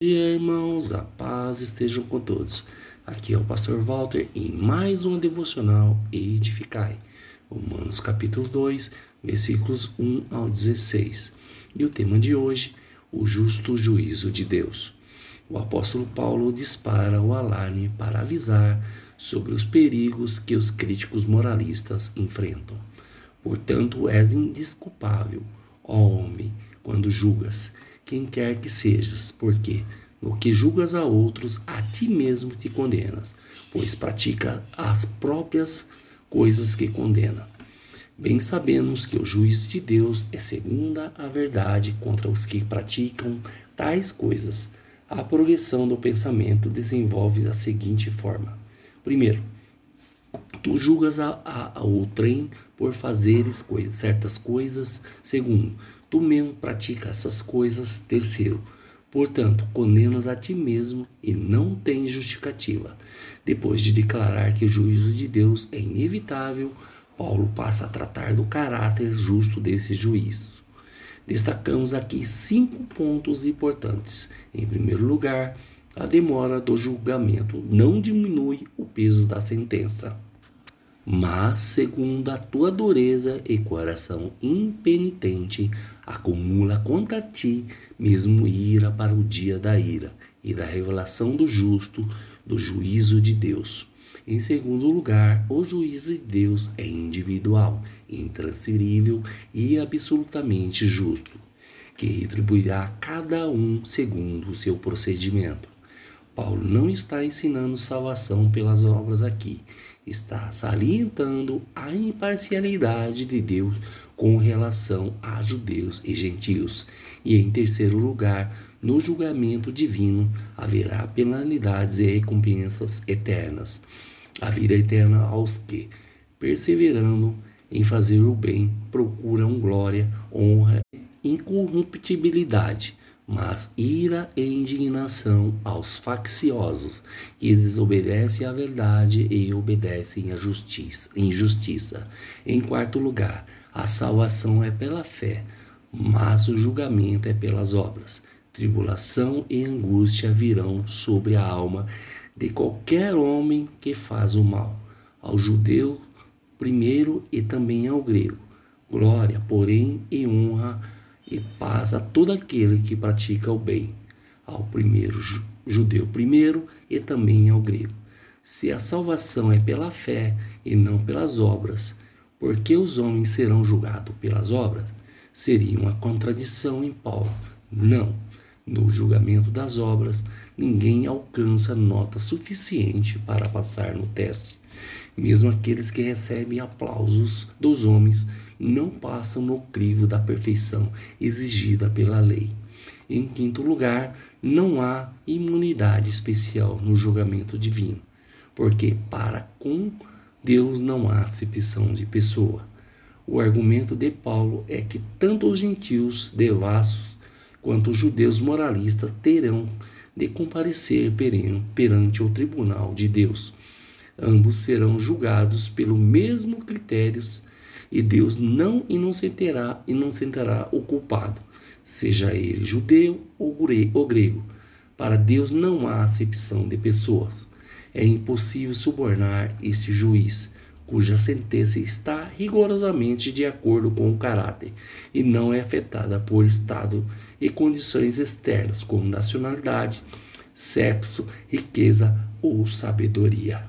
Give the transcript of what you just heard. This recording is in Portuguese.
dia, irmãos, a paz esteja com todos. Aqui é o pastor Walter em mais uma devocional Edificai. Romanos capítulo 2, versículos 1 ao 16. E o tema de hoje, o justo juízo de Deus. O apóstolo Paulo dispara o alarme para avisar sobre os perigos que os críticos moralistas enfrentam. Portanto, és indesculpável, ó homem, quando julgas quem quer que sejas, porque no que julgas a outros, a ti mesmo te condenas, pois pratica as próprias coisas que condena. Bem sabemos que o juízo de Deus é segunda a verdade contra os que praticam tais coisas. A progressão do pensamento desenvolve da seguinte forma: primeiro, tu julgas a, a, a outrem por fazeres coisas, certas coisas. Segundo, tu mesmo pratica essas coisas. Terceiro, portanto, condenas a ti mesmo e não tens justificativa. Depois de declarar que o juízo de Deus é inevitável, Paulo passa a tratar do caráter justo desse juízo. Destacamos aqui cinco pontos importantes. Em primeiro lugar, a demora do julgamento não diminui o peso da sentença mas segundo a tua dureza e coração impenitente, acumula contra ti mesmo ira para o dia da ira e da revelação do justo, do juízo de Deus. Em segundo lugar, o juízo de Deus é individual, intransferível e absolutamente justo, que retribuirá a cada um segundo o seu procedimento. Paulo não está ensinando salvação pelas obras aqui, está salientando a imparcialidade de Deus com relação a judeus e gentios. E em terceiro lugar, no julgamento divino haverá penalidades e recompensas eternas. A vida eterna aos que, perseverando em fazer o bem, procuram glória, honra e incorruptibilidade mas ira e indignação aos facciosos, que desobedecem à verdade e obedecem à justiça, injustiça. Em quarto lugar, a salvação é pela fé, mas o julgamento é pelas obras. Tribulação e angústia virão sobre a alma de qualquer homem que faz o mal, ao judeu primeiro e também ao grego. Glória, porém, e honra e paz a todo aquele que pratica o bem, ao primeiro judeu primeiro e também ao grego. Se a salvação é pela fé e não pelas obras, porque os homens serão julgados pelas obras? Seria uma contradição em Paulo. Não. No julgamento das obras, ninguém alcança nota suficiente para passar no teste. Mesmo aqueles que recebem aplausos dos homens não passam no crivo da perfeição exigida pela lei. Em quinto lugar, não há imunidade especial no julgamento divino, porque para com Deus não há acepção de pessoa. O argumento de Paulo é que tanto os gentios devassos quanto os judeus moralistas terão de comparecer perante o tribunal de Deus ambos serão julgados pelo mesmo critérios e Deus não inocentará, inocentará o culpado, seja ele judeu ou grego. Para Deus não há acepção de pessoas. É impossível subornar este juiz, cuja sentença está rigorosamente de acordo com o caráter e não é afetada por estado e condições externas, como nacionalidade, sexo, riqueza ou sabedoria.